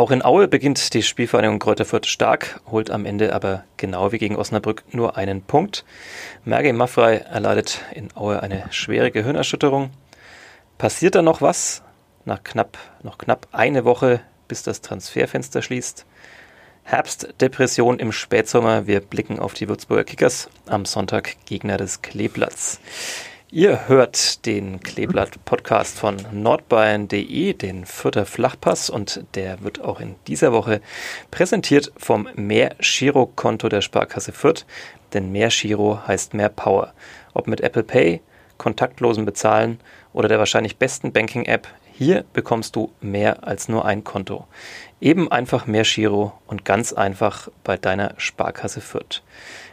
Auch in Aue beginnt die Spielvereinigung Kräuter Fürth stark, holt am Ende aber genau wie gegen Osnabrück nur einen Punkt. Merge Maffrey erleidet in Aue eine schwere Gehirnerschütterung. Passiert da noch was? Nach knapp, noch knapp eine Woche, bis das Transferfenster schließt. Herbstdepression im Spätsommer. Wir blicken auf die Würzburger Kickers. Am Sonntag Gegner des Kleeblatts. Ihr hört den Kleeblatt-Podcast von nordbayern.de, den Fürther Flachpass, und der wird auch in dieser Woche präsentiert vom Mehr-Giro-Konto der Sparkasse Fürth, denn Mehr-Giro heißt mehr Power. Ob mit Apple Pay, kontaktlosen Bezahlen oder der wahrscheinlich besten Banking-App, hier bekommst du mehr als nur ein Konto. Eben einfach mehr Giro und ganz einfach bei deiner Sparkasse Fürth.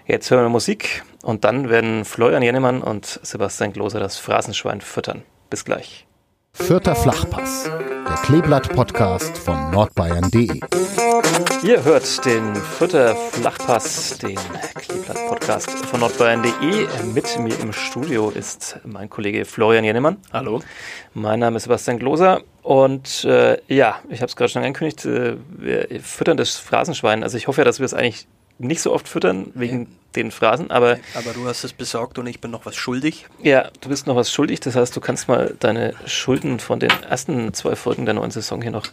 Jetzt hören wir Musik und dann werden Florian Jennemann und Sebastian Gloser das Phrasenschwein füttern. Bis gleich. Vierter Flachpass, der Kleeblatt-Podcast von nordbayern.de. Ihr hört den Vierter Flachpass, den Kleeblatt-Podcast von nordbayern.de. Mit mir im Studio ist mein Kollege Florian Jennemann. Hallo. Mein Name ist Sebastian Gloser und äh, ja, ich habe es gerade schon angekündigt, äh, wir füttern das Phrasenschwein. Also ich hoffe ja, dass wir es eigentlich nicht so oft füttern wegen ja. den Phrasen, aber. Aber du hast es besorgt und ich bin noch was schuldig. Ja, du bist noch was schuldig. Das heißt, du kannst mal deine Schulden von den ersten zwei Folgen der neuen Saison hier noch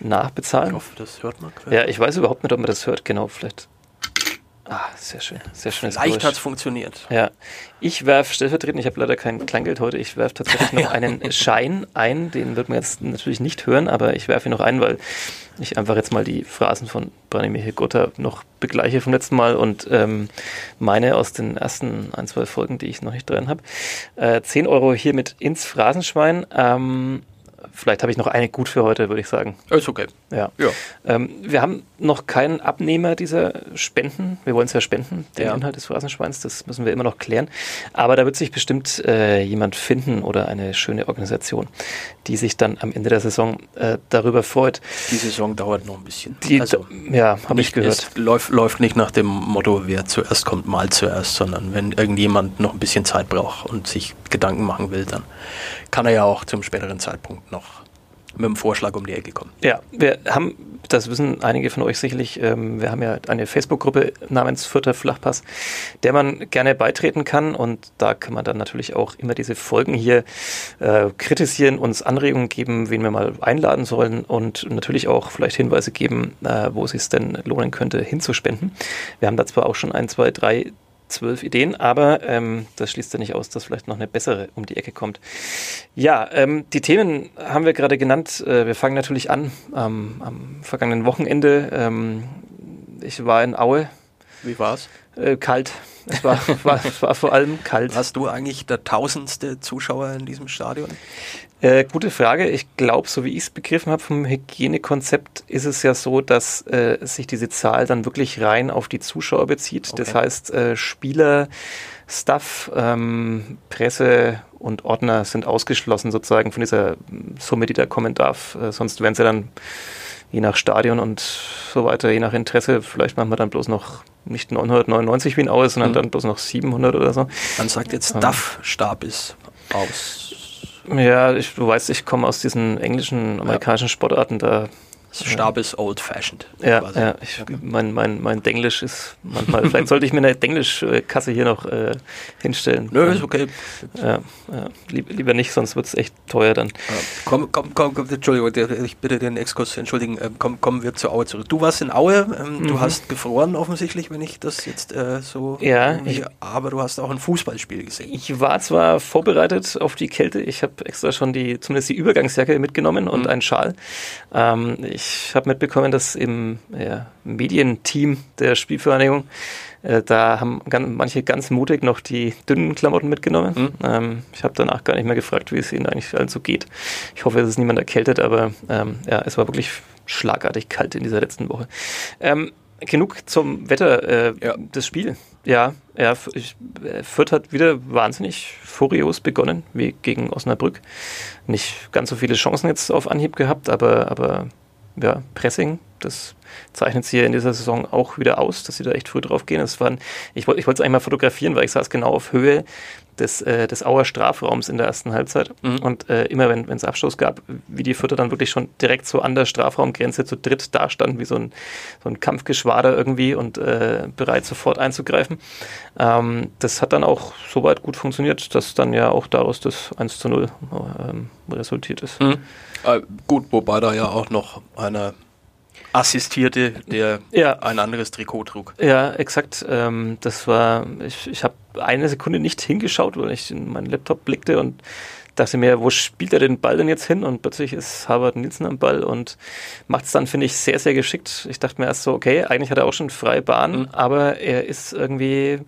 nachbezahlen. Ich hoffe, das hört man. Ja, ich weiß überhaupt nicht, ob man das hört. Genau, vielleicht Ah, sehr schön. Sehr schön. Vielleicht hat es funktioniert. Ja. Ich werfe stellvertretend, ich habe leider kein Kleingeld heute, ich werfe tatsächlich noch einen Schein ein. Den wird man jetzt natürlich nicht hören, aber ich werfe ihn noch ein, weil ich einfach jetzt mal die Phrasen von Branimir Gotha noch begleiche vom letzten Mal und ähm, meine aus den ersten ein, zwei Folgen, die ich noch nicht drin habe. Äh, 10 Euro hiermit ins Phrasenschwein. Ähm, Vielleicht habe ich noch eine gut für heute, würde ich sagen. Ist okay. Ja. ja. Ähm, wir haben noch keinen Abnehmer dieser Spenden. Wir wollen es ja spenden, den ja. Inhalt des Phrasenschweins. Das müssen wir immer noch klären. Aber da wird sich bestimmt äh, jemand finden oder eine schöne Organisation, die sich dann am Ende der Saison äh, darüber freut. Die Saison dauert noch ein bisschen. Die, also, ja, habe ich gehört. Es läuft, läuft nicht nach dem Motto, wer zuerst kommt, mal zuerst, sondern wenn irgendjemand noch ein bisschen Zeit braucht und sich Gedanken machen will, dann kann er ja auch zum späteren Zeitpunkt noch mit dem Vorschlag um die Ecke kommen. Ja, wir haben, das wissen einige von euch sicherlich, ähm, wir haben ja eine Facebook-Gruppe namens Vierter Flachpass, der man gerne beitreten kann und da kann man dann natürlich auch immer diese Folgen hier äh, kritisieren, uns Anregungen geben, wen wir mal einladen sollen und natürlich auch vielleicht Hinweise geben, äh, wo es sich denn lohnen könnte, hinzuspenden. Wir haben da zwar auch schon ein, zwei, drei zwölf Ideen, aber ähm, das schließt ja nicht aus, dass vielleicht noch eine bessere um die Ecke kommt. Ja, ähm, die Themen haben wir gerade genannt. Äh, wir fangen natürlich an ähm, am vergangenen Wochenende. Ähm, ich war in Aue. Wie war's? Äh, kalt. Es war, war, war vor allem kalt. Warst du eigentlich der tausendste Zuschauer in diesem Stadion? Äh, gute Frage. Ich glaube, so wie ich es begriffen habe vom Hygienekonzept, ist es ja so, dass äh, sich diese Zahl dann wirklich rein auf die Zuschauer bezieht. Okay. Das heißt, äh, Spieler, Staff, ähm, Presse und Ordner sind ausgeschlossen sozusagen von dieser Summe, die da kommen darf. Äh, sonst wären sie dann je nach Stadion und so weiter, je nach Interesse, vielleicht machen wir dann bloß noch nicht 999 wie in Aue, sondern mhm. dann bloß noch 700 oder so. Man sagt jetzt, ähm, DAF-Stab ist aus. Ja, ich, du weißt, ich komme aus diesen englischen, amerikanischen. Sportarten, da Stab ist old-fashioned. Ja, ja ich, mein, mein, mein Denglisch ist manchmal, vielleicht sollte ich mir eine Denglisch-Kasse hier noch äh, hinstellen. Nö, ist okay. Ja, ja, lieber nicht, sonst wird es echt teuer dann. Komm, komm, komm, komm, Entschuldigung, ich bitte den Exkurs entschuldigen, ähm, komm, kommen wir zur Aue zurück. Du warst in Aue, ähm, mhm. du hast gefroren offensichtlich, wenn ich das jetzt äh, so... Ja. Ich, aber du hast auch ein Fußballspiel gesehen. Ich war zwar vorbereitet auf die Kälte, ich habe extra schon die, zumindest die Übergangsjacke mitgenommen und mhm. einen Schal. Ähm, ich habe mitbekommen, dass im ja, Medienteam der Spielvereinigung äh, da haben ganz, manche ganz mutig noch die dünnen Klamotten mitgenommen. Mhm. Ähm, ich habe danach gar nicht mehr gefragt, wie es ihnen eigentlich allen so geht. Ich hoffe, es ist niemand erkältet, aber ähm, ja, es war wirklich schlagartig kalt in dieser letzten Woche. Ähm, genug zum Wetter, äh, ja. das Spiel. Ja, ja, ich, äh, Fürth hat wieder wahnsinnig furios begonnen, wie gegen Osnabrück. Nicht ganz so viele Chancen jetzt auf Anhieb gehabt, aber, aber ja, Pressing das zeichnet sie ja in dieser Saison auch wieder aus, dass sie da echt früh drauf gehen. Das waren, ich wollte es eigentlich mal fotografieren, weil ich saß genau auf Höhe des, äh, des Auer Strafraums in der ersten Halbzeit. Mhm. Und äh, immer wenn es Abstoß gab, wie die Vierter dann wirklich schon direkt so an der Strafraumgrenze zu dritt dastanden, wie so ein, so ein Kampfgeschwader irgendwie und äh, bereit sofort einzugreifen. Ähm, das hat dann auch soweit gut funktioniert, dass dann ja auch daraus das 1 zu 0 ähm, resultiert ist. Mhm. Äh, gut, wobei da ja auch noch eine assistierte, der ja. ein anderes Trikot trug. Ja, exakt. Ähm, das war, ich, ich habe eine Sekunde nicht hingeschaut, weil ich in meinen Laptop blickte und dachte mir, wo spielt er den Ball denn jetzt hin? Und plötzlich ist Harvard Nielsen am Ball und macht es dann, finde ich, sehr, sehr geschickt. Ich dachte mir erst so, okay, eigentlich hat er auch schon freie Bahn, mhm. aber er ist irgendwie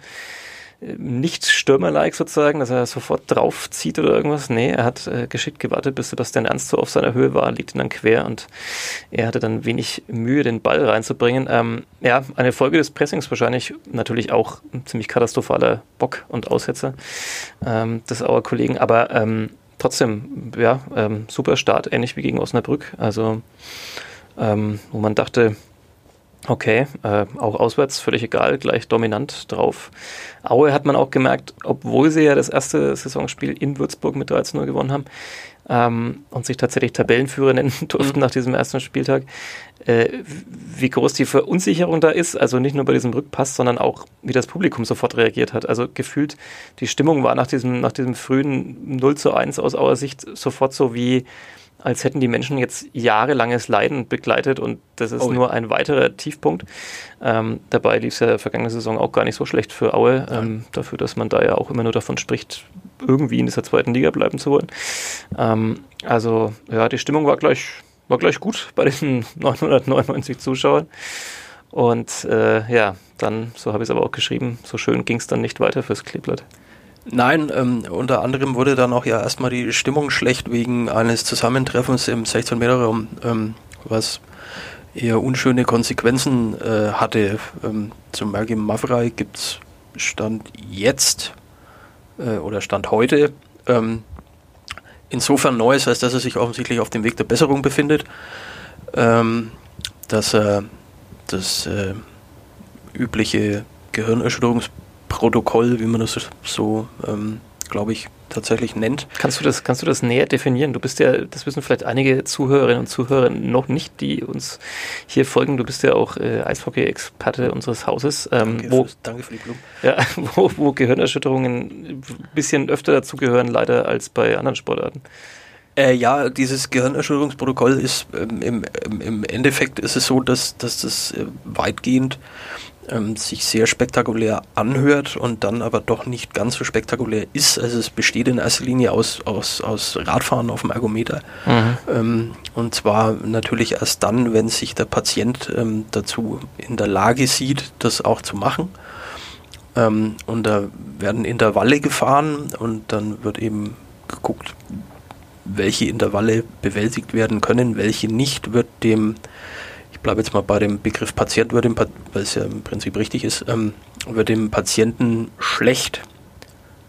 nicht Stürmer-like sozusagen, dass er sofort draufzieht oder irgendwas. Nee, er hat äh, geschickt gewartet, bis Sebastian Ernst so auf seiner Höhe war, liegt ihn dann quer und er hatte dann wenig Mühe, den Ball reinzubringen. Ähm, ja, eine Folge des Pressings wahrscheinlich natürlich auch ein ziemlich katastrophaler Bock und Aussetzer ähm, des Auer Kollegen, aber ähm, trotzdem, ja, ähm, super Start, ähnlich wie gegen Osnabrück. Also, ähm, wo man dachte, Okay, äh, auch auswärts völlig egal, gleich dominant drauf. Aue hat man auch gemerkt, obwohl sie ja das erste Saisonspiel in Würzburg mit 13-0 gewonnen haben ähm, und sich tatsächlich Tabellenführer nennen durften mhm. nach diesem ersten Spieltag, äh, wie groß die Verunsicherung da ist. Also nicht nur bei diesem Rückpass, sondern auch wie das Publikum sofort reagiert hat. Also gefühlt, die Stimmung war nach diesem, nach diesem frühen 0 zu 1 aus Auer Sicht sofort so wie als hätten die Menschen jetzt jahrelanges Leiden begleitet und das ist oh, nur ein weiterer Tiefpunkt. Ähm, dabei lief es ja vergangene Saison auch gar nicht so schlecht für Aue, ähm, dafür, dass man da ja auch immer nur davon spricht, irgendwie in dieser zweiten Liga bleiben zu wollen. Ähm, also ja, die Stimmung war gleich, war gleich gut bei diesen 999 Zuschauern. Und äh, ja, dann, so habe ich es aber auch geschrieben, so schön ging es dann nicht weiter fürs Kleeblatt. Nein, ähm, unter anderem wurde dann auch ja erstmal die Stimmung schlecht wegen eines Zusammentreffens im 16-Meter-Raum, ähm, was eher unschöne Konsequenzen äh, hatte. Ähm, zum Mergim Mavrei gibt es Stand jetzt äh, oder Stand heute ähm, insofern Neues, als dass er sich offensichtlich auf dem Weg der Besserung befindet, ähm, dass er das äh, übliche Gehirnerschütterungs Protokoll, wie man das so, ähm, glaube ich, tatsächlich nennt. Kannst du das, kannst du das näher definieren? Du bist ja, das wissen vielleicht einige Zuhörerinnen und Zuhörer noch nicht, die uns hier folgen. Du bist ja auch äh, Eishockey-Experte unseres Hauses. Ähm, danke, wo, für, danke für die Blumen. Ja, wo, wo Gehirnerschütterungen ein bisschen öfter dazugehören, leider, als bei anderen Sportarten. Äh, ja, dieses Gehirnerschütterungsprotokoll ist ähm, im, im, Endeffekt ist es so, dass, dass das äh, weitgehend ähm, sich sehr spektakulär anhört und dann aber doch nicht ganz so spektakulär ist. Also es besteht in erster Linie aus, aus, aus Radfahren auf dem Ergometer. Mhm. Ähm, und zwar natürlich erst dann, wenn sich der Patient ähm, dazu in der Lage sieht, das auch zu machen. Ähm, und da werden Intervalle gefahren und dann wird eben geguckt, welche Intervalle bewältigt werden können, welche nicht, wird dem ich bleibe jetzt mal bei dem Begriff Patient, wird dem, weil es ja im Prinzip richtig ist, ähm, wird dem Patienten schlecht,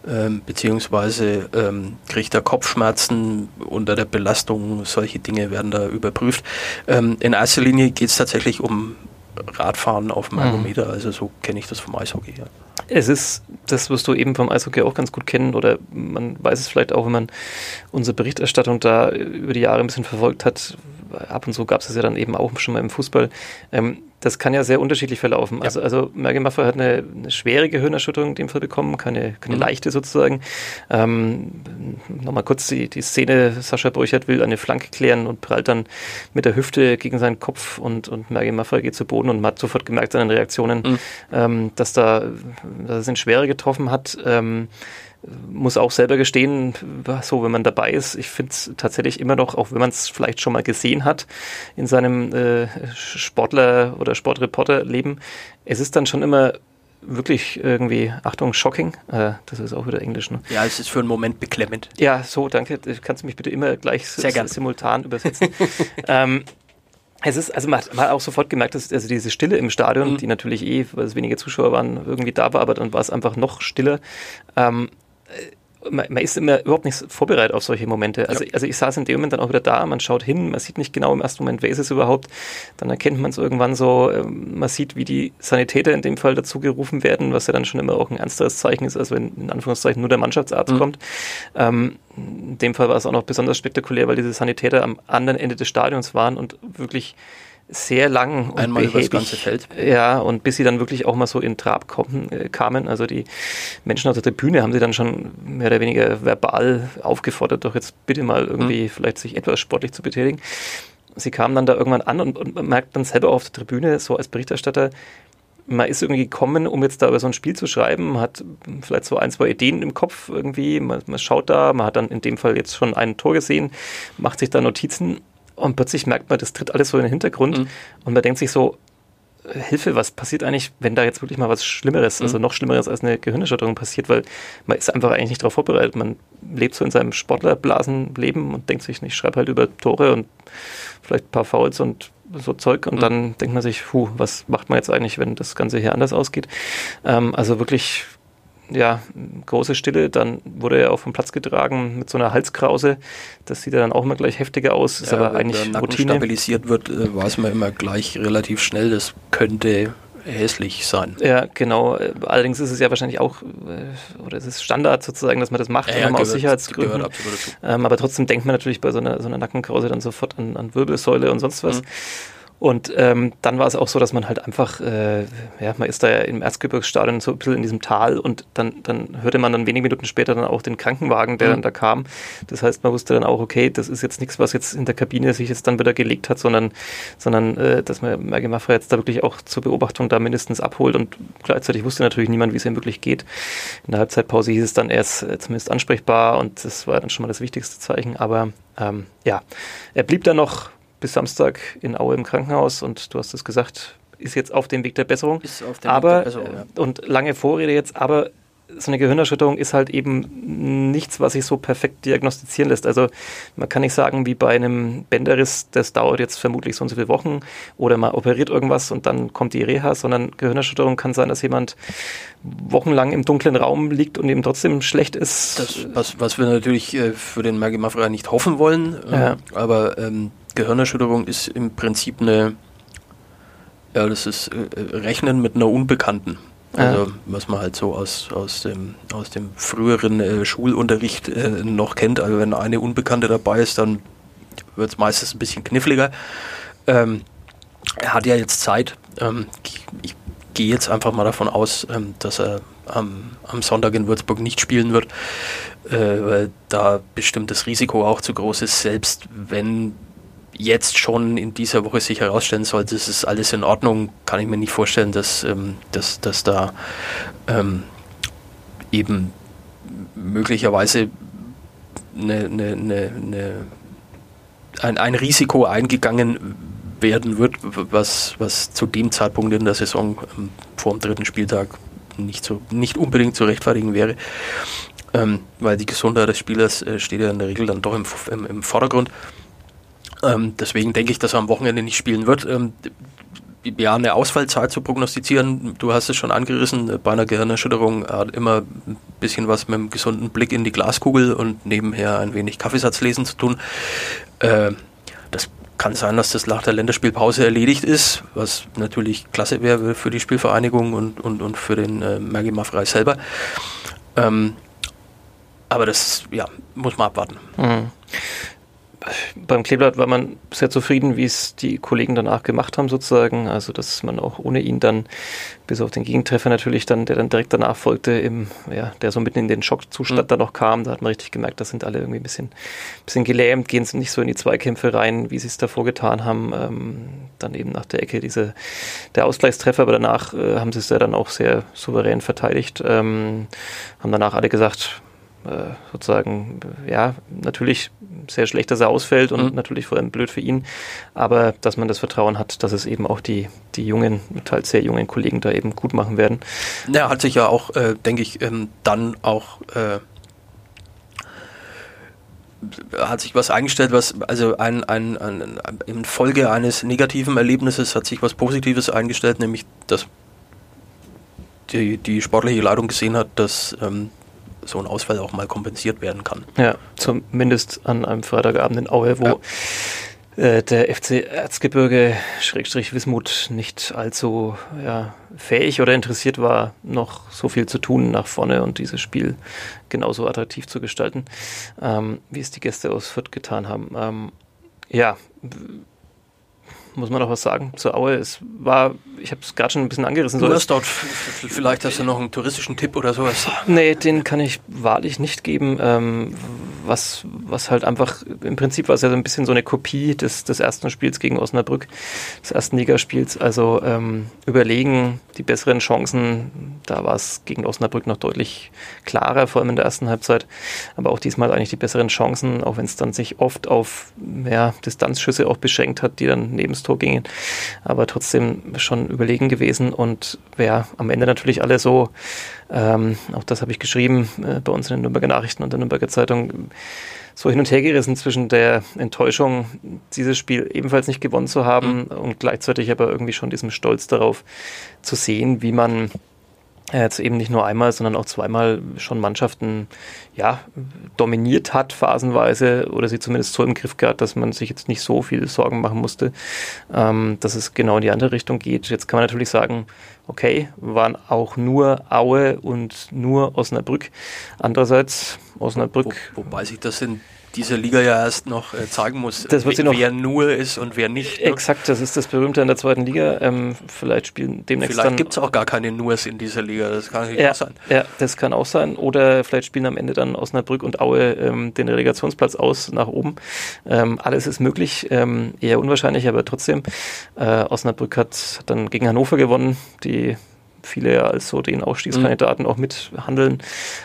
ähm, beziehungsweise ähm, kriegt er Kopfschmerzen unter der Belastung, solche Dinge werden da überprüft. Ähm, in erster Linie geht es tatsächlich um Radfahren auf dem mhm. Ergometer, also so kenne ich das vom Eishockey. Ja. Es ist, das wirst du eben vom Eishockey auch ganz gut kennen oder man weiß es vielleicht auch, wenn man unsere Berichterstattung da über die Jahre ein bisschen verfolgt hat, ab und zu gab es das ja dann eben auch schon mal im Fußball. Ähm, das kann ja sehr unterschiedlich verlaufen. Ja. Also, also Mergen Maffei hat eine, eine, schwere Gehirnerschütterung in dem Fall bekommen, keine, keine mhm. leichte sozusagen. Ähm, Nochmal kurz die, die Szene, Sascha Burchert will eine Flanke klären und prallt dann mit der Hüfte gegen seinen Kopf und, und Mergen Maffei geht zu Boden und man hat sofort gemerkt an den Reaktionen, mhm. ähm, dass da dass es ihn schwerer getroffen hat. Ähm, muss auch selber gestehen, so wenn man dabei ist, ich finde es tatsächlich immer noch, auch wenn man es vielleicht schon mal gesehen hat in seinem äh, Sportler- oder Sportreporter-Leben, es ist dann schon immer wirklich irgendwie, Achtung, shocking. Äh, das ist auch wieder Englisch, ne? Ja, es ist für einen Moment beklemmend. Ja, so, danke. Kannst du mich bitte immer gleich simultan übersetzen? ähm, es ist, also man hat, man hat, auch sofort gemerkt, dass also diese Stille im Stadion, mhm. die natürlich eh, weil es weniger Zuschauer waren, irgendwie da war, aber dann war es einfach noch stiller. Ähm, man, man, ist immer überhaupt nicht vorbereitet auf solche Momente. Also, ja. also ich saß in dem Moment dann auch wieder da, man schaut hin, man sieht nicht genau im ersten Moment, wer ist es überhaupt. Dann erkennt man es irgendwann so, ähm, man sieht, wie die Sanitäter in dem Fall dazu gerufen werden, was ja dann schon immer auch ein ernsteres Zeichen ist, als wenn in Anführungszeichen nur der Mannschaftsarzt mhm. kommt. Ähm, in dem Fall war es auch noch besonders spektakulär, weil diese Sanitäter am anderen Ende des Stadions waren und wirklich sehr lang und Einmal behäbig, über das ganze Feld. Ja, und bis sie dann wirklich auch mal so in Trab kommen, äh, kamen, also die Menschen auf der Tribüne haben sie dann schon mehr oder weniger verbal aufgefordert, doch jetzt bitte mal irgendwie mhm. vielleicht sich etwas sportlich zu betätigen. Sie kamen dann da irgendwann an und, und merkt dann selber auf der Tribüne, so als Berichterstatter, man ist irgendwie gekommen, um jetzt da über so ein Spiel zu schreiben, man hat vielleicht so ein, zwei Ideen im Kopf irgendwie, man, man schaut da, man hat dann in dem Fall jetzt schon ein Tor gesehen, macht sich da Notizen und plötzlich merkt man, das tritt alles so in den Hintergrund mhm. und man denkt sich so, äh, Hilfe, was passiert eigentlich, wenn da jetzt wirklich mal was Schlimmeres, mhm. also noch Schlimmeres als eine Gehirnerschütterung passiert, weil man ist einfach eigentlich nicht darauf vorbereitet. Man lebt so in seinem Sportlerblasenleben und denkt sich, ich schreibe halt über Tore und vielleicht ein paar Fouls und so Zeug und mhm. dann denkt man sich, puh, was macht man jetzt eigentlich, wenn das Ganze hier anders ausgeht? Ähm, also wirklich ja, große Stille. Dann wurde er auch vom Platz getragen mit so einer Halskrause. Das sieht ja dann auch immer gleich heftiger aus. Ist ja, aber eigentlich wenn der Routine. stabilisiert wird, äh, weiß man immer gleich relativ schnell, das könnte hässlich sein. Ja, genau. Allerdings ist es ja wahrscheinlich auch, äh, oder es ist Standard sozusagen, dass man das macht, ja, ja, gehört, aus Sicherheitsgründen. Ähm, aber trotzdem denkt man natürlich bei so einer, so einer Nackenkrause dann sofort an, an Wirbelsäule und sonst was. Mhm. Und ähm, dann war es auch so, dass man halt einfach, äh, ja, man ist da ja im Erzgebirgsstadion so ein bisschen in diesem Tal und dann, dann hörte man dann wenige Minuten später dann auch den Krankenwagen, der mhm. dann da kam. Das heißt, man wusste dann auch, okay, das ist jetzt nichts, was jetzt in der Kabine sich jetzt dann wieder gelegt hat, sondern, sondern äh, dass man Merge Maffra jetzt da wirklich auch zur Beobachtung da mindestens abholt und gleichzeitig wusste natürlich niemand, wie es ihm wirklich geht. In der Halbzeitpause hieß es dann, er ist äh, zumindest ansprechbar und das war dann schon mal das wichtigste Zeichen. Aber ähm, ja, er blieb dann noch bis Samstag in Aue im Krankenhaus und du hast es gesagt, ist jetzt auf dem Weg der Besserung. Ist auf dem aber, Weg der Besserung, ja. Und lange Vorrede jetzt, aber so eine Gehirnerschütterung ist halt eben nichts, was sich so perfekt diagnostizieren lässt. Also man kann nicht sagen, wie bei einem Bänderriss, das dauert jetzt vermutlich so und so viele Wochen oder man operiert irgendwas und dann kommt die Reha, sondern Gehirnerschütterung kann sein, dass jemand wochenlang im dunklen Raum liegt und eben trotzdem schlecht ist. Das, was, was wir natürlich äh, für den Maggie Maffrey nicht hoffen wollen, ja. aber ähm, Gehirnerschütterung ist im Prinzip eine, ja, das ist äh, Rechnen mit einer Unbekannten. Also ja. was man halt so aus, aus, dem, aus dem früheren äh, Schulunterricht äh, noch kennt. Also wenn eine Unbekannte dabei ist, dann wird es meistens ein bisschen kniffliger. Ähm, er hat ja jetzt Zeit. Ähm, ich, ich gehe jetzt einfach mal davon aus, ähm, dass er am, am, Sonntag in Würzburg nicht spielen wird, äh, weil da bestimmt das Risiko auch zu groß ist, selbst wenn jetzt schon in dieser Woche sich herausstellen sollte, es ist alles in Ordnung, kann ich mir nicht vorstellen, dass, ähm, dass, dass da ähm, eben möglicherweise eine, eine, eine, ein, ein Risiko eingegangen werden wird, was, was zu dem Zeitpunkt in der Saison ähm, vor dem dritten Spieltag nicht, so, nicht unbedingt zu rechtfertigen wäre. Ähm, weil die Gesundheit des Spielers äh, steht ja in der Regel dann doch im, im, im Vordergrund. Ähm, deswegen denke ich, dass er am Wochenende nicht spielen wird. Ähm, ja, eine Ausfallzeit zu prognostizieren, du hast es schon angerissen, bei einer Gehirnerschütterung hat immer ein bisschen was mit einem gesunden Blick in die Glaskugel und nebenher ein wenig Kaffeesatzlesen zu tun. Äh, das kann sein, dass das nach der Länderspielpause erledigt ist, was natürlich klasse wäre für die Spielvereinigung und, und, und für den äh, Maggie Maffrey selber. Ähm, aber das ja, muss man abwarten. Mhm beim Kleeblatt war man sehr zufrieden, wie es die Kollegen danach gemacht haben, sozusagen. Also, dass man auch ohne ihn dann, bis auf den Gegentreffer natürlich dann, der dann direkt danach folgte, im, ja, der so mitten in den Schockzustand mhm. dann noch kam, da hat man richtig gemerkt, da sind alle irgendwie ein bisschen, bisschen gelähmt, gehen nicht so in die Zweikämpfe rein, wie sie es davor getan haben. Ähm, dann eben nach der Ecke diese, der Ausgleichstreffer, aber danach äh, haben sie es ja dann auch sehr souverän verteidigt. Ähm, haben danach alle gesagt, sozusagen, ja, natürlich sehr schlecht, dass er ausfällt und mhm. natürlich vor allem blöd für ihn, aber dass man das Vertrauen hat, dass es eben auch die, die jungen, teils sehr jungen Kollegen da eben gut machen werden. Ja, hat sich ja auch, äh, denke ich, ähm, dann auch äh, hat sich was eingestellt, was, also ein, ein, ein, in Folge eines negativen Erlebnisses hat sich was Positives eingestellt, nämlich dass die, die sportliche Leitung gesehen hat, dass ähm, so ein Ausfall auch mal kompensiert werden kann. Ja, zumindest an einem Freitagabend in Aue, wo ja. äh, der FC Erzgebirge Schrägstrich Wismut nicht allzu ja, fähig oder interessiert war, noch so viel zu tun nach vorne und dieses Spiel genauso attraktiv zu gestalten, ähm, wie es die Gäste aus Fürth getan haben. Ähm, ja, muss man noch was sagen zur Aue. Es war, ich habe es gerade schon ein bisschen angerissen. Du hast dort, vielleicht hast du noch einen touristischen Tipp oder sowas. Nee, den kann ich wahrlich nicht geben. Ähm, was, was halt einfach, im Prinzip war es ja so ein bisschen so eine Kopie des, des ersten Spiels gegen Osnabrück, des ersten Ligaspiels. Also ähm, überlegen, die besseren Chancen, da war es gegen Osnabrück noch deutlich klarer, vor allem in der ersten Halbzeit. Aber auch diesmal eigentlich die besseren Chancen, auch wenn es dann sich oft auf ja, Distanzschüsse auch beschränkt hat, die dann neben das Tor gingen. Aber trotzdem schon überlegen gewesen und wer am Ende natürlich alle so, ähm, auch das habe ich geschrieben äh, bei uns in den Nürnberger Nachrichten und der Nürnberger Zeitung, so hin und her gerissen zwischen der Enttäuschung, dieses Spiel ebenfalls nicht gewonnen zu haben mhm. und gleichzeitig aber irgendwie schon diesem Stolz darauf zu sehen, wie man jetzt eben nicht nur einmal, sondern auch zweimal schon Mannschaften ja, dominiert hat, phasenweise, oder sie zumindest so im Griff gehabt, dass man sich jetzt nicht so viel Sorgen machen musste, ähm, dass es genau in die andere Richtung geht. Jetzt kann man natürlich sagen, okay, waren auch nur Aue und nur Osnabrück. Andererseits Osnabrück. Wo, wobei sich das in dieser Liga ja erst noch äh, zeigen muss, das wird wer, noch, wer nur ist und wer nicht. Ne? Exakt, das ist das Berühmte in der zweiten Liga. Ähm, vielleicht spielen demnächst Vielleicht gibt es auch gar keine Nurs in dieser Liga, das kann ja, auch sein. Ja, das kann auch sein. Oder vielleicht spielen am Ende dann Osnabrück und Aue ähm, den Relegationsplatz aus nach oben. Ähm, alles ist möglich, ähm, eher unwahrscheinlich, aber trotzdem. Äh, Osnabrück hat dann gegen Hannover gewonnen, die viele ja als so den Ausstiegskandidaten mhm. auch mithandeln.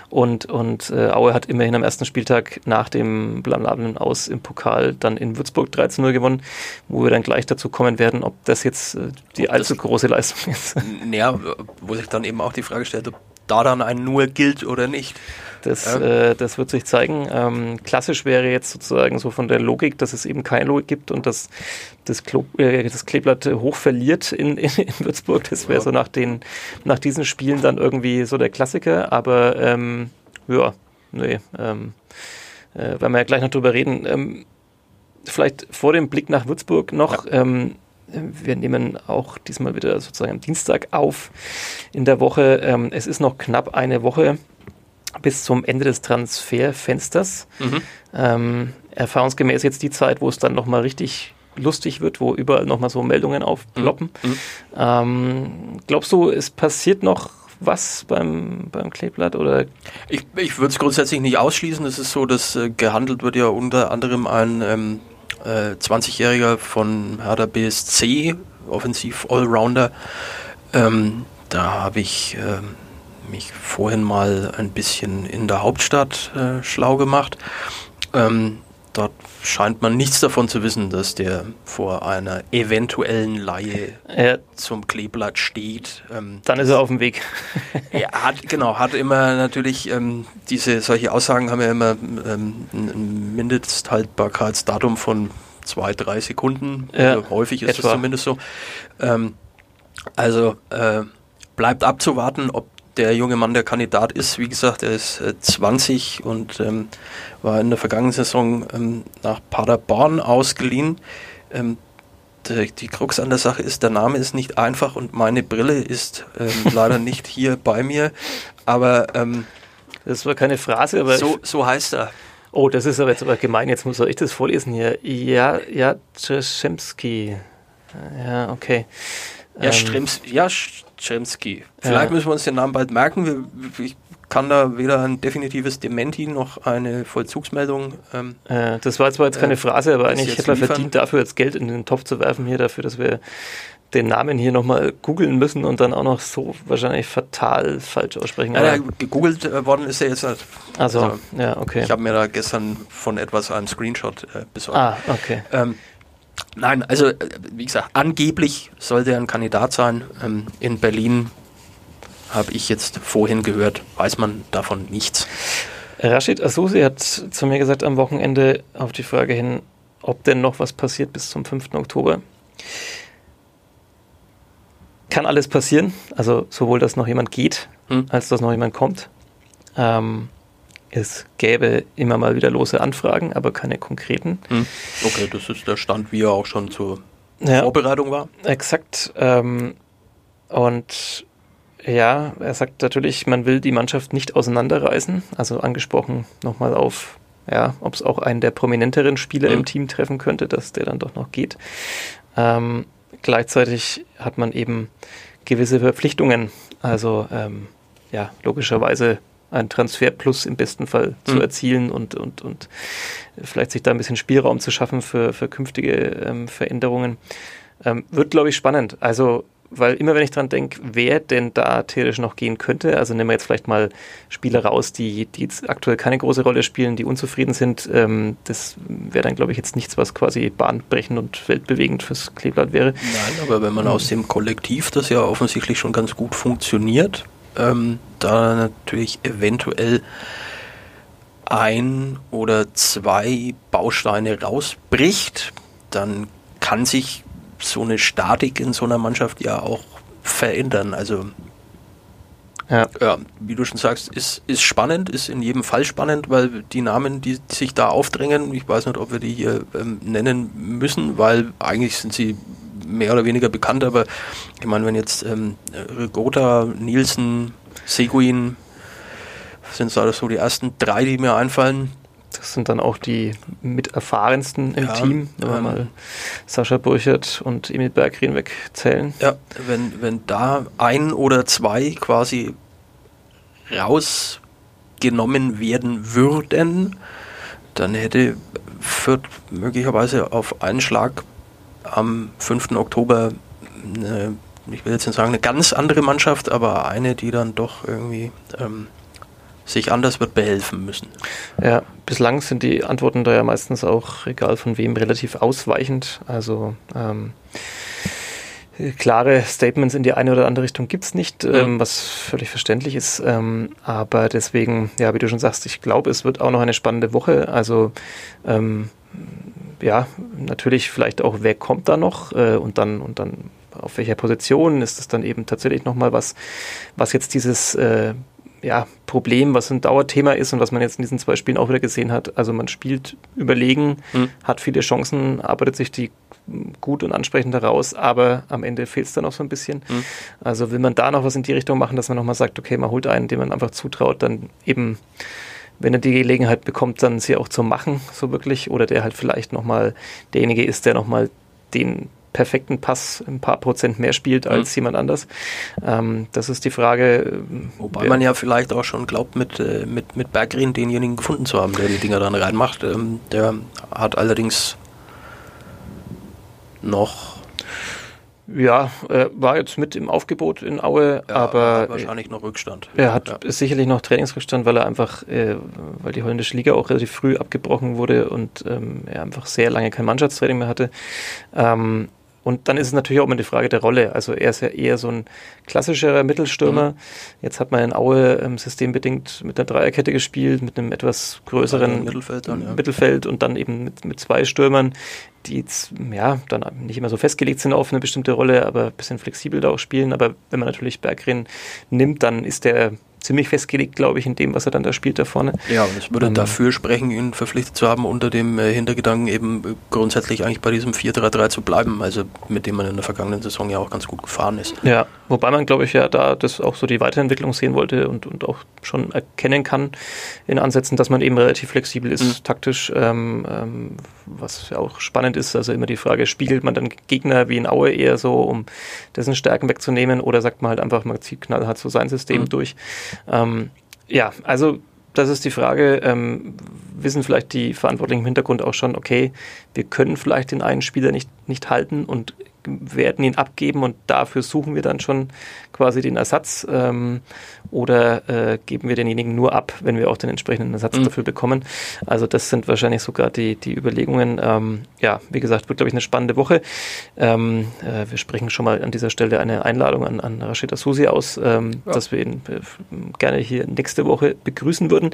Und, und äh, Aue hat immerhin am ersten Spieltag nach dem blamablen Aus im Pokal dann in Würzburg 13-0 gewonnen, wo wir dann gleich dazu kommen werden, ob das jetzt äh, die ob allzu große Leistung ist. Naja, wo sich dann eben auch die Frage stellt, ob da dann ein Nur gilt oder nicht. Das, ja. äh, das wird sich zeigen. Ähm, klassisch wäre jetzt sozusagen so von der Logik, dass es eben keine Logik gibt und dass das, Klo äh, das Kleeblatt hoch verliert in, in, in Würzburg. Das wäre ja. so nach, den, nach diesen Spielen dann irgendwie so der Klassiker. Aber ähm, ja, nee, ähm, äh, werden wir ja gleich noch drüber reden. Ähm, vielleicht vor dem Blick nach Würzburg noch. Ja. Ähm, wir nehmen auch diesmal wieder sozusagen am Dienstag auf in der Woche. Ähm, es ist noch knapp eine Woche bis zum Ende des Transferfensters. Mhm. Ähm, erfahrungsgemäß jetzt die Zeit, wo es dann nochmal richtig lustig wird, wo überall nochmal so Meldungen aufploppen. Mhm. mhm. Ähm, glaubst du, es passiert noch was beim, beim Kleeblatt? Oder? Ich, ich würde es grundsätzlich nicht ausschließen. Es ist so, dass äh, gehandelt wird ja unter anderem ein ähm, äh, 20-Jähriger von Hertha BSC, Offensiv Allrounder. Ähm, da habe ich ähm, mich vorhin mal ein bisschen in der Hauptstadt äh, schlau gemacht. Ähm, dort scheint man nichts davon zu wissen, dass der vor einer eventuellen Laie ja. zum Kleeblatt steht. Ähm, Dann ist er auf dem Weg. er hat, genau, hat immer natürlich, ähm, diese, solche Aussagen haben ja immer ähm, ein Mindesthaltbarkeitsdatum von zwei, drei Sekunden. Ja, also häufig ist das zumindest so. Ähm, also äh, bleibt abzuwarten, ob der junge Mann der Kandidat ist. Wie gesagt, er ist äh, 20 und ähm, war in der vergangenen Saison ähm, nach Paderborn ausgeliehen. Ähm, die, die Krux an der Sache ist, der Name ist nicht einfach und meine Brille ist ähm, leider nicht hier bei mir. Aber ähm, das war keine Phrase, aber so, so heißt er. Oh, das ist aber jetzt aber gemein. Jetzt muss ich das vorlesen hier. Ja, ja, Trzemski. Ja, okay. Ja, ähm, Strems, ja, Chemsky. Vielleicht ja. müssen wir uns den Namen bald merken. Ich kann da weder ein definitives Dementi noch eine Vollzugsmeldung. Ähm, äh, das war zwar jetzt keine äh, Phrase, aber eigentlich hätte man verdient, dafür jetzt Geld in den Topf zu werfen, hier dafür, dass wir den Namen hier nochmal googeln müssen und dann auch noch so wahrscheinlich fatal falsch aussprechen. Ja, ja gegoogelt äh, worden ist er jetzt halt. Also, also ja, okay. Ich habe mir da gestern von etwas einen Screenshot äh, besorgt. Ah, okay. Ähm, Nein, also äh, wie gesagt, angeblich sollte er ein Kandidat sein. Ähm, in Berlin habe ich jetzt vorhin gehört, weiß man davon nichts. Rashid Asusi hat zu mir gesagt am Wochenende auf die Frage hin, ob denn noch was passiert bis zum 5. Oktober. Kann alles passieren, also sowohl, dass noch jemand geht, hm. als dass noch jemand kommt. Ähm, Es gäbe immer mal wieder lose Anfragen, aber keine konkreten. Hm. Okay, das ist der Stand, wie er auch schon zur ja, Vorbereitung war. Exakt. Ähm, und ja, er sagt natürlich, man will die Mannschaft nicht auseinanderreißen. Also angesprochen nochmal auf, ja, ob es auch einen der prominenteren Spieler mhm. im Team treffen könnte, dass der dann doch noch geht. Ähm, gleichzeitig hat man eben gewisse Verpflichtungen. Also ähm, ja, logischerweise ein Transfer plus im besten Fall mhm. zu erzielen und, und, und vielleicht sich da ein bisschen Spielraum zu schaffen für, für künftige ähm, Veränderungen. Ähm, wird, glaube ich, spannend. Also weil immer wenn ich dran denke, wer denn da theoretisch noch gehen könnte, also nehmen wir jetzt vielleicht mal Spieler raus, die, die jetzt aktuell keine große Rolle spielen, die unzufrieden sind, ähm, das wäre dann, glaube ich, jetzt nichts, was quasi bahnbrechend und weltbewegend fürs Kleeblatt wäre. Nein, aber wenn man aus dem Kollektiv, das ja offensichtlich schon ganz gut funktioniert, ähm, da natürlich eventuell ein oder zwei Bausteine rausbricht, dann kann sich so eine Statik in so einer Mannschaft ja auch verändern. Also ja. ja. wie du schon sagst, ist, ist spannend, ist in jedem Fall spannend, weil die Namen, die, sich da aufdrängen, ich weiß nicht, ob wir die hier ähm, nennen müssen, weil eigentlich sind sie mehr oder weniger bekannt, aber ich meine, wenn jetzt ähm, Rigota, Nielsen, Seguin, sind so so die ersten drei, die mir einfallen, das sind dann auch die mit erfahrensten im ja, Team, wenn wir ähm, mal Sascha Burchert und Emil Bergren wegzählen. Ja, wenn, wenn da ein oder zwei quasi rausgenommen werden würden, dann hätte Fürth möglicherweise auf einen Schlag am 5. Oktober eine, ich will jetzt nicht sagen eine ganz andere Mannschaft, aber eine, die dann doch irgendwie ähm, sich anders wird behelfen müssen. Ja, bislang sind die Antworten da ja meistens auch, egal von wem, relativ ausweichend. Also ähm, klare Statements in die eine oder andere Richtung gibt es nicht, mhm. ähm, was völlig verständlich ist. Ähm, aber deswegen, ja, wie du schon sagst, ich glaube, es wird auch noch eine spannende Woche. Also ähm, ja, natürlich vielleicht auch, wer kommt da noch äh, und dann und dann auf welcher Position ist es dann eben tatsächlich nochmal was, was jetzt dieses äh, ja, Problem, was ein Dauerthema ist und was man jetzt in diesen zwei Spielen auch wieder gesehen hat. Also man spielt überlegen, mhm. hat viele Chancen, arbeitet sich die gut und ansprechend heraus, aber am Ende fehlt es dann auch so ein bisschen. Mhm. Also will man da noch was in die Richtung machen, dass man nochmal sagt, okay, man holt einen, den man einfach zutraut, dann eben, wenn er die Gelegenheit bekommt, dann sie auch zu machen, so wirklich, oder der halt vielleicht nochmal derjenige ist, der nochmal den perfekten Pass ein paar Prozent mehr spielt mhm. als mhm. jemand anders. Ähm, das ist die Frage. Wobei man ja vielleicht auch schon glaubt, mit, äh, mit, mit Berggren denjenigen gefunden zu haben, der die Dinger dann reinmacht. Ähm, der hat allerdings noch ja, er war jetzt mit im Aufgebot in Aue, ja, aber wahrscheinlich noch Rückstand. Er hat ja. sicherlich noch Trainingsrückstand, weil er einfach, äh, weil die holländische Liga auch relativ früh abgebrochen wurde und ähm, er einfach sehr lange kein Mannschaftstraining mehr hatte. Ähm, und dann ist es natürlich auch immer die Frage der Rolle. Also er ist ja eher so ein klassischerer Mittelstürmer. Mhm. Jetzt hat man in Aue ähm, systembedingt mit einer Dreierkette gespielt, mit einem etwas größeren Mittelfeld, dann, ja. Mittelfeld und dann eben mit, mit zwei Stürmern, die jetzt, ja, dann nicht immer so festgelegt sind auf eine bestimmte Rolle, aber ein bisschen flexibel da auch spielen. Aber wenn man natürlich Berggren nimmt, dann ist der ziemlich festgelegt, glaube ich, in dem, was er dann da spielt da vorne. Ja, und es würde ähm, dafür sprechen, ihn verpflichtet zu haben, unter dem äh, Hintergedanken eben äh, grundsätzlich eigentlich bei diesem 4-3-3 zu bleiben, also mit dem man in der vergangenen Saison ja auch ganz gut gefahren ist. Ja, wobei man, glaube ich, ja da das auch so die Weiterentwicklung sehen wollte und, und auch schon erkennen kann in Ansätzen, dass man eben relativ flexibel ist, mhm. taktisch, ähm, ähm, was ja auch spannend ist. Also immer die Frage, spiegelt man dann Gegner wie in Aue eher so, um dessen Stärken wegzunehmen oder sagt man halt einfach, man zieht knallhart so sein System mhm. durch. Ähm, ja, also das ist die Frage, ähm, wissen vielleicht die Verantwortlichen im Hintergrund auch schon, okay, wir können vielleicht den einen Spieler nicht, nicht halten und werden ihn abgeben und dafür suchen wir dann schon quasi den Ersatz ähm, oder äh, geben wir denjenigen nur ab, wenn wir auch den entsprechenden Ersatz mhm. dafür bekommen. Also das sind wahrscheinlich sogar die, die Überlegungen. Ähm, ja, wie gesagt, wird, glaube ich, eine spannende Woche. Ähm, äh, wir sprechen schon mal an dieser Stelle eine Einladung an, an Rashid Asusi aus, ähm, ja. dass wir ihn äh, gerne hier nächste Woche begrüßen würden.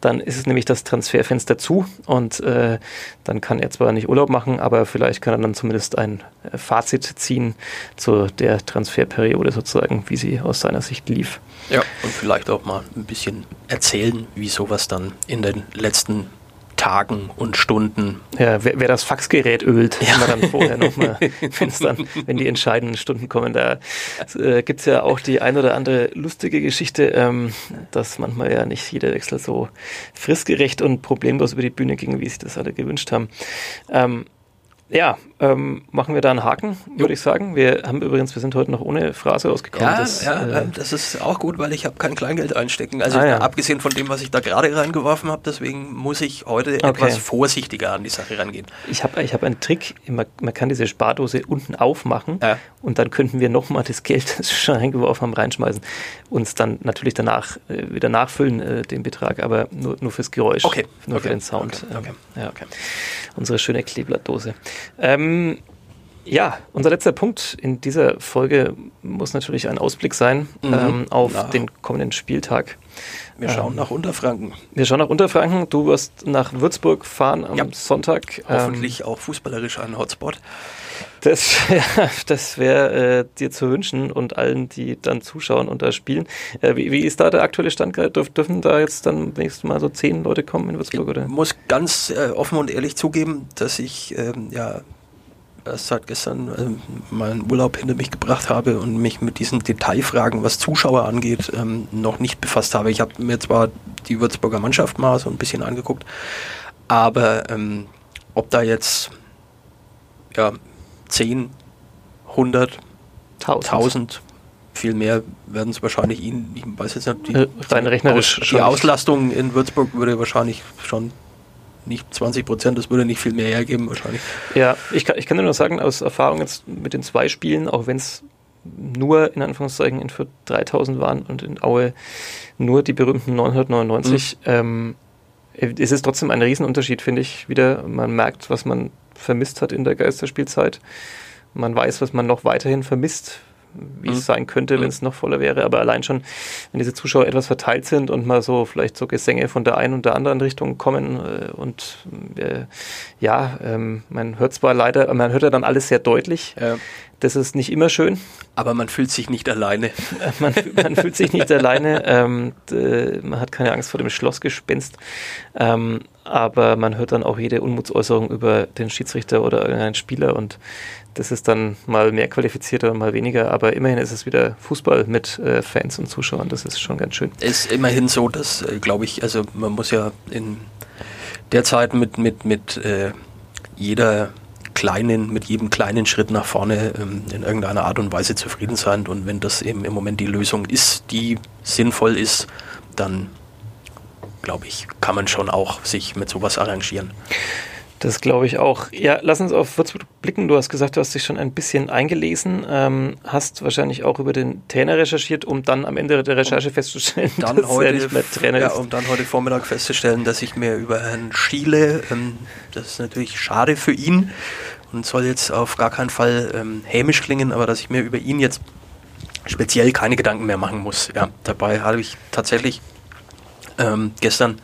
Dann ist es nämlich das Transferfenster zu und äh, dann kann er zwar nicht Urlaub machen, aber vielleicht kann er dann zumindest ein Fazit Fazit ziehen zu der Transferperiode sozusagen, wie sie aus seiner Sicht lief. Ja, und vielleicht auch mal ein bisschen erzählen, wie sowas dann in den letzten Tagen und Stunden. Ja, wer, wer das Faxgerät ölt, ja. immer dann vorher nochmal, wenn die entscheidenden Stunden kommen. Da äh, gibt es ja auch die ein oder andere lustige Geschichte, ähm, dass manchmal ja nicht jeder Wechsel so fristgerecht und problemlos über die Bühne ging, wie sich das alle gewünscht haben. Ähm, ja, ähm, machen wir da einen Haken, würde ich sagen. Wir haben übrigens, wir sind heute noch ohne Phrase ausgekommen. Ja, das, ja, äh, das ist auch gut, weil ich habe kein Kleingeld einstecken. Also ah, ja. abgesehen von dem, was ich da gerade reingeworfen habe, deswegen muss ich heute okay. etwas vorsichtiger an die Sache rangehen. Ich habe ich hab einen Trick, man, man, kann diese Spardose unten aufmachen ja. und dann könnten wir nochmal das Geld, das wir schon reingeworfen haben, reinschmeißen. Uns dann natürlich danach äh, wieder nachfüllen, äh, den Betrag, aber nur, nur fürs Geräusch, okay. nur okay. für den Sound. Okay. Ähm, ja. Unsere schöne Kleeblattdose. Ähm, ja, unser letzter Punkt in dieser Folge muss natürlich ein Ausblick sein mhm. ähm, auf Na. den kommenden Spieltag. Wir schauen ähm, nach Unterfranken. Wir schauen nach Unterfranken. Du wirst nach Würzburg fahren am ja. Sonntag. Hoffentlich ähm, auch fußballerisch ein Hotspot. Das, ja, das wäre äh, dir zu wünschen und allen, die dann zuschauen und da spielen. Äh, wie, wie, ist da der aktuelle Stand? Dürf, dürfen da jetzt dann nächstes Mal so zehn Leute kommen in Würzburg? Ich oder? muss ganz äh, offen und ehrlich zugeben, dass ich ähm, ja erst seit gestern äh, meinen Urlaub hinter mich gebracht habe und mich mit diesen Detailfragen, was Zuschauer angeht, ähm, noch nicht befasst habe. Ich habe mir zwar die Würzburger Mannschaft mal so ein bisschen angeguckt, aber ähm, ob da jetzt ja, 10, 100, 1000, viel mehr werden es wahrscheinlich Ihnen, ich weiß jetzt nicht, die, äh, rein rechnerisch die Auslastung in Würzburg würde wahrscheinlich schon nicht 20 Prozent, das würde nicht viel mehr hergeben wahrscheinlich. Ja, ich kann, ich kann nur sagen, aus Erfahrung jetzt mit den zwei Spielen, auch wenn es nur in Anführungszeichen in Fürth 3000 waren und in Aue nur die berühmten 999, mhm. ähm, es ist trotzdem ein Riesenunterschied, finde ich, wieder. Man merkt, was man vermisst hat in der Geisterspielzeit. Man weiß, was man noch weiterhin vermisst, wie mhm. es sein könnte, wenn es mhm. noch voller wäre. Aber allein schon, wenn diese Zuschauer etwas verteilt sind und mal so vielleicht so Gesänge von der einen und der anderen Richtung kommen äh, und äh, ja, ähm, man hört zwar leider, man hört ja dann alles sehr deutlich. Ja. Das ist nicht immer schön. Aber man fühlt sich nicht alleine. man, man fühlt sich nicht alleine. Ähm, man hat keine Angst vor dem Schlossgespenst. Ähm, aber man hört dann auch jede Unmutsäußerung über den Schiedsrichter oder irgendeinen Spieler und das ist dann mal mehr qualifizierter mal weniger, aber immerhin ist es wieder Fußball mit äh, Fans und Zuschauern. Das ist schon ganz schön. Ist immerhin so, dass, äh, glaube ich, also man muss ja in der Zeit mit, mit, mit äh, jeder kleinen, mit jedem kleinen Schritt nach vorne ähm, in irgendeiner Art und Weise zufrieden sein. Und wenn das eben im Moment die Lösung ist, die sinnvoll ist, dann glaube ich, kann man schon auch sich mit sowas arrangieren. Das glaube ich auch. Ja, lass uns auf Würzburg blicken. Du hast gesagt, du hast dich schon ein bisschen eingelesen, ähm, hast wahrscheinlich auch über den Trainer recherchiert, um dann am Ende der Recherche um festzustellen, dann dass heute, er nicht mehr Trainer ja, ist. Um dann heute Vormittag festzustellen, dass ich mir über Herrn Schiele, ähm, das ist natürlich schade für ihn und soll jetzt auf gar keinen Fall ähm, hämisch klingen, aber dass ich mir über ihn jetzt speziell keine Gedanken mehr machen muss. Ja, dabei habe ich tatsächlich ähm, gestern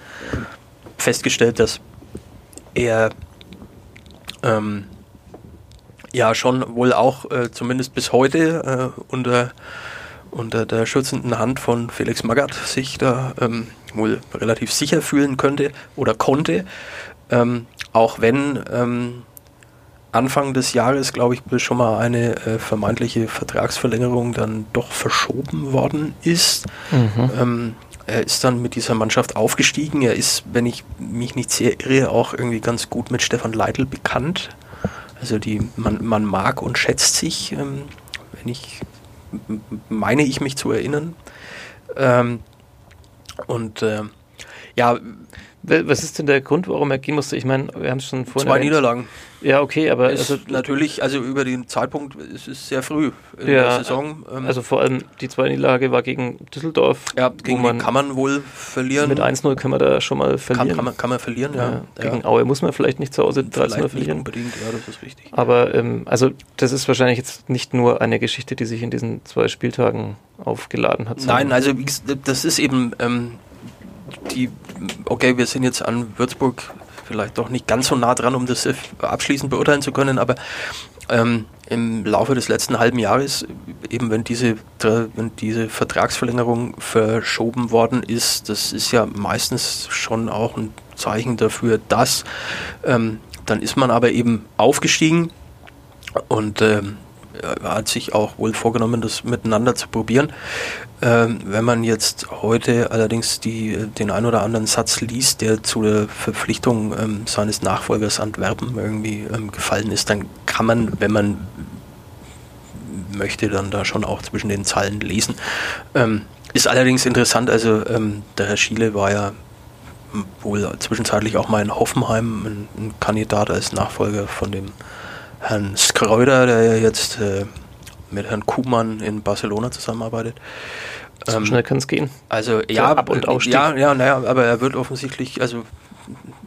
festgestellt, dass er ähm, ja schon wohl auch äh, zumindest bis heute äh, unter, unter der schützenden Hand von Felix Magath sich da ähm, wohl relativ sicher fühlen könnte oder konnte, ähm, auch wenn ähm, Anfang des Jahres, glaube ich, schon mal eine äh, vermeintliche Vertragsverlängerung dann doch verschoben worden ist. Mhm. Er ist dann mit dieser Mannschaft aufgestiegen. Er ist, wenn ich mich nicht sehr irre, auch irgendwie ganz gut mit Stefan Leitl bekannt. Also die, man, man mag und schätzt sich, ähm, wenn ich meine ich mich zu erinnern. Ähm, und äh, ja, was ist denn der Grund, warum er gehen musste? Ich meine, wir haben es schon vorhin. Zwei erwähnt. Niederlagen. Ja, okay, aber. Ist also, natürlich, also über den Zeitpunkt ist es sehr früh in ja, der Saison. Ähm, also vor allem die zweite Niederlage war gegen Düsseldorf. Ja, gegen man kann man wohl verlieren. Mit 1-0 kann man da schon mal verlieren. Kann, kann, man, kann man verlieren, ja. ja gegen Aue muss man vielleicht nicht zu Hause 13 verlieren. Unbedingt, ja, das ist richtig. Aber ähm, also das ist wahrscheinlich jetzt nicht nur eine Geschichte, die sich in diesen zwei Spieltagen aufgeladen hat. Nein, also das ist eben. Ähm, die, okay, wir sind jetzt an Würzburg vielleicht doch nicht ganz so nah dran, um das abschließend beurteilen zu können, aber ähm, im Laufe des letzten halben Jahres, eben wenn diese, wenn diese Vertragsverlängerung verschoben worden ist, das ist ja meistens schon auch ein Zeichen dafür, dass ähm, dann ist man aber eben aufgestiegen und ähm, hat sich auch wohl vorgenommen, das miteinander zu probieren. Ähm, wenn man jetzt heute allerdings die, den ein oder anderen Satz liest, der zu der Verpflichtung ähm, seines Nachfolgers Antwerpen irgendwie ähm, gefallen ist, dann kann man, wenn man möchte, dann da schon auch zwischen den Zeilen lesen. Ähm, ist allerdings interessant, also ähm, der Herr Schiele war ja wohl zwischenzeitlich auch mal in Hoffenheim ein, ein Kandidat als Nachfolger von dem Herrn Skreuder, der ja jetzt äh, mit Herrn Kuhmann in Barcelona zusammenarbeitet. So ähm, schnell kann es gehen. Also ja, Ab und Ausstieg. ja, ja, naja, aber er wird offensichtlich, also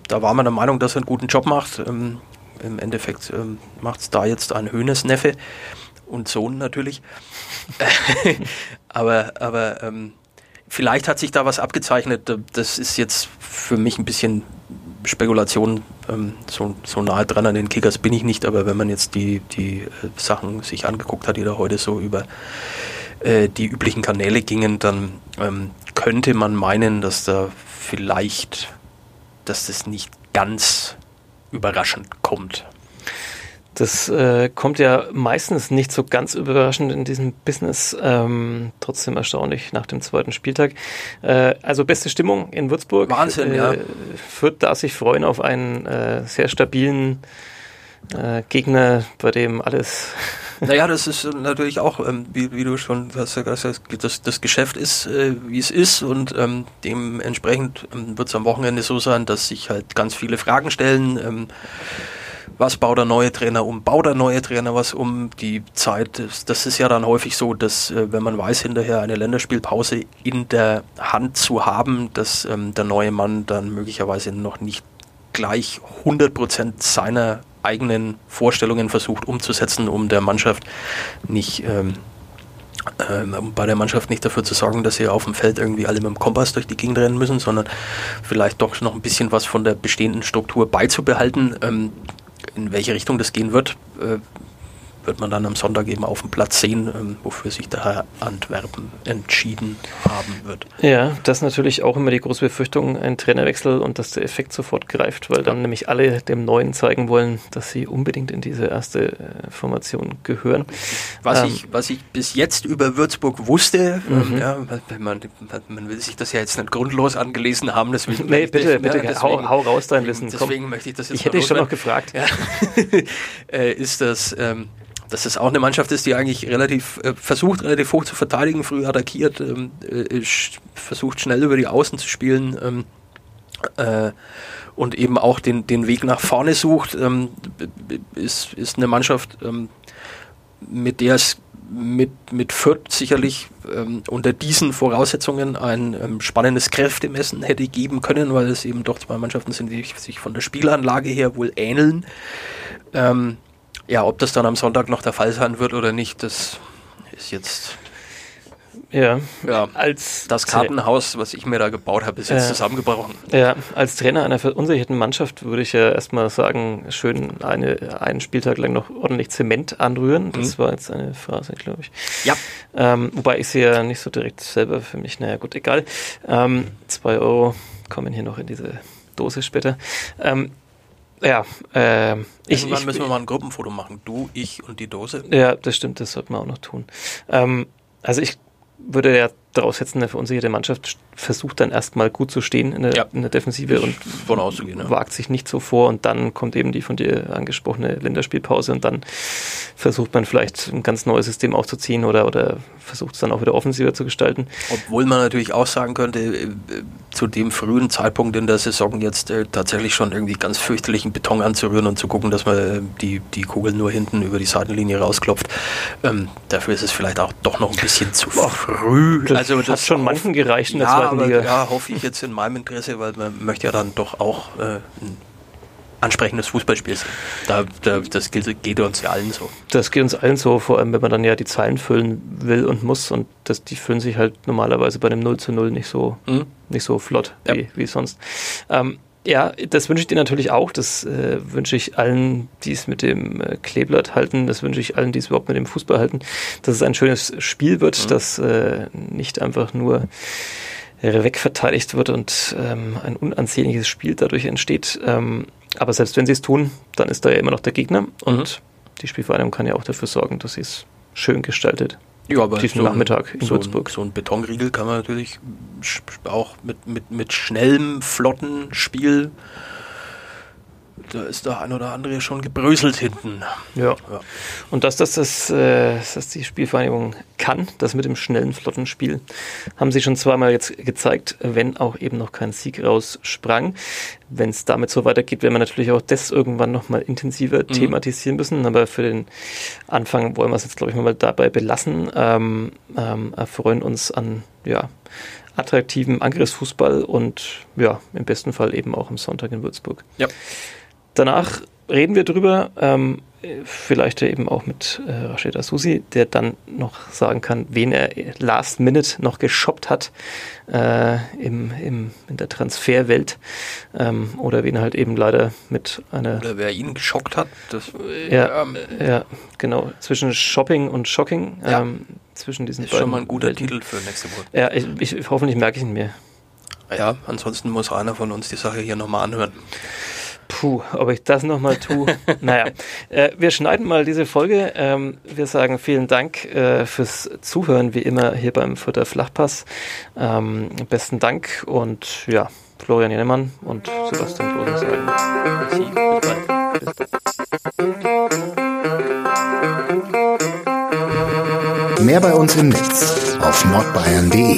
da war man der Meinung, dass er einen guten Job macht. Ähm, Im Endeffekt ähm, macht es da jetzt ein Höhnes Neffe und Sohn natürlich. aber aber ähm, vielleicht hat sich da was abgezeichnet. Das ist jetzt für mich ein bisschen Spekulation, ähm, so, so nahe dran an den Kickers bin ich nicht, aber wenn man jetzt die, die äh, Sachen sich angeguckt hat, die da heute so über äh, die üblichen Kanäle gingen, dann ähm, könnte man meinen, dass da vielleicht, dass das nicht ganz überraschend kommt. Das äh, kommt ja meistens nicht so ganz überraschend in diesem Business. Ähm, trotzdem erstaunlich nach dem zweiten Spieltag. Äh, also beste Stimmung in Würzburg. Wahnsinn, äh, ja. Fürth darf sich freuen auf einen äh, sehr stabilen äh, Gegner, bei dem alles. Naja, das ist natürlich auch, ähm, wie, wie, du schon hast gesagt das, das Geschäft ist, äh, wie es ist und ähm, dementsprechend ähm, wird es am Wochenende so sein, dass sich halt ganz viele Fragen stellen. Was baut der neue Trainer um, baut der neue Trainer was um, die Zeit, das, das ist ja dann häufig so, dass äh, wenn man weiß, hinterher eine Länderspielpause in der Hand zu haben, dass ähm, der neue Mann dann möglicherweise noch nicht gleich 100% seiner eigenen Vorstellungen versucht umzusetzen, um der Mannschaft nicht ähm, ähm, bei der Mannschaft nicht dafür zu sorgen, dass sie auf dem Feld irgendwie alle mit dem Kompass durch die Gegend rennen müssen, sondern vielleicht doch noch ein bisschen was von der bestehenden Struktur beizubehalten. Ähm, in welche Richtung das gehen wird, äh, wird man dann am Sonntag eben auf dem Platz sehen, ähm, wofür sich der Herr Antwerpen entschieden haben wird. Ja, das ist natürlich auch immer die große Befürchtung, ein Trainerwechsel und dass der Effekt sofort greift, weil dann nämlich alle dem Neuen zeigen wollen, dass sie unbedingt in diese erste äh, Formation gehören. Was, ähm, ich, was ich bis jetzt über Würzburg wusste, ähm, mhm. ja, man, man will sich das ja jetzt nicht grundlos angelesen haben, deswegen. Nee, bitte, bitte, ja, deswegen, hau, hau, raus dein Wissen. Deswegen Komm. möchte ich das jetzt Ich hätte dich schon noch gefragt. Ja. äh, ist das. Ähm, dass es auch eine Mannschaft ist, die eigentlich relativ äh, versucht, relativ hoch zu verteidigen, früh attackiert, ähm, äh, versucht schnell über die Außen zu spielen ähm, äh, und eben auch den, den Weg nach vorne sucht, ähm, ist, ist eine Mannschaft, ähm, mit der es mit, mit Fürth sicherlich ähm, unter diesen Voraussetzungen ein ähm, spannendes Kräftemessen hätte geben können, weil es eben doch zwei Mannschaften sind, die sich von der Spielanlage her wohl ähneln. Ähm, ja, ob das dann am Sonntag noch der Fall sein wird oder nicht, das ist jetzt. Ja, ja als das Kartenhaus, was ich mir da gebaut habe, ist jetzt äh, zusammengebrochen. Ja, als Trainer einer verunsicherten Mannschaft würde ich ja erstmal sagen, schön eine, einen Spieltag lang noch ordentlich Zement anrühren. Das mhm. war jetzt eine Phrase, glaube ich. Ja. Ähm, wobei ich sie ja nicht so direkt selber für mich, naja gut, egal. Ähm, zwei Euro kommen hier noch in diese Dose später. Ähm, ja, äh, ich, Irgendwann ich, müssen wir mal ein Gruppenfoto machen. Du, ich und die Dose. Ja, das stimmt, das sollten wir auch noch tun. Ähm, also ich würde ja daraus setzen, eine verunsicherte Mannschaft versucht dann erstmal gut zu stehen in der, ja. in der Defensive und von auszugehen, ja. wagt sich nicht so vor und dann kommt eben die von dir angesprochene Länderspielpause und dann versucht man vielleicht ein ganz neues System aufzuziehen oder, oder versucht es dann auch wieder offensiver zu gestalten. Obwohl man natürlich auch sagen könnte, äh, zu dem frühen Zeitpunkt in der Saison jetzt äh, tatsächlich schon irgendwie ganz fürchterlichen Beton anzurühren und zu gucken, dass man äh, die, die Kugel nur hinten über die Seitenlinie rausklopft. Ähm, dafür ist es vielleicht auch doch noch ein bisschen zu früh. Das also das hat schon manchen gereicht in der ja, zweiten aber, Liga. Ja, hoffe ich jetzt in meinem Interesse, weil man möchte ja dann doch auch äh, ein ansprechendes Fußballspiel sehen. Da, da, das geht, geht, uns ja allen so. Das geht uns allen so, vor allem wenn man dann ja die Zahlen füllen will und muss und das, die füllen sich halt normalerweise bei einem 0 zu 0 nicht so, mhm. nicht so flott ja. wie, wie sonst. Ähm, Ja, das wünsche ich dir natürlich auch. Das äh, wünsche ich allen, die es mit dem äh, Kleeblatt halten. Das wünsche ich allen, die es überhaupt mit dem Fußball halten. Dass es ein schönes Spiel wird, mhm. das äh, nicht einfach nur wegverteidigt wird und ähm, ein unansehnliches Spiel dadurch entsteht. Ähm, aber selbst wenn sie es tun, dann ist da ja immer noch der Gegner und mhm. die Spielvereinigung kann ja auch dafür sorgen, dass sie es schön gestaltet. Ja, aber so Nachmittag in so Würzburg. Ein, so ein Betonriegel kann man natürlich auch mit, mit, mit schnellem, flotten Spiel da ist der ein oder andere schon gebröselt hinten. Ja. ja. Und dass das, das, äh, dass die Spielvereinigung kann, das mit dem schnellen, flotten Spiel, haben sie schon zweimal jetzt gezeigt, wenn auch eben noch kein Sieg raussprang. Wenn es damit so weitergeht, werden wir natürlich auch das irgendwann nochmal intensiver mhm. thematisieren müssen. Aber für den Anfang wollen wir es jetzt, glaube ich, mal dabei belassen. Ähm, ähm, erfreuen uns an, ja, attraktiven Angriffsfußball und ja, im besten Fall eben auch am Sonntag in Würzburg. Ja. Danach reden wir drüber, ähm, vielleicht eben auch mit äh, Rashida Susi, der dann noch sagen kann, wen er last minute noch geshoppt hat äh, im, im, in der Transferwelt ähm, oder wen halt eben leider mit einer... Oder wer ihn geschockt hat. Das, ja, ähm, ja, genau. Zwischen Shopping und Shocking. Ja. Ähm, zwischen diesen ist beiden schon mal ein guter Welten. Titel für nächste Woche. Ja, ich, ich, hoffentlich merke ich ihn mir. Ja, ansonsten muss einer von uns die Sache hier nochmal anhören. Puh, ob ich das nochmal tue. naja, äh, wir schneiden mal diese Folge. Ähm, wir sagen vielen Dank äh, fürs Zuhören, wie immer hier beim Futter Flachpass. Ähm, besten Dank und ja, Florian Jennemann und Sebastian Klose sagen. Mehr bei uns im Netz auf nordbayern.de.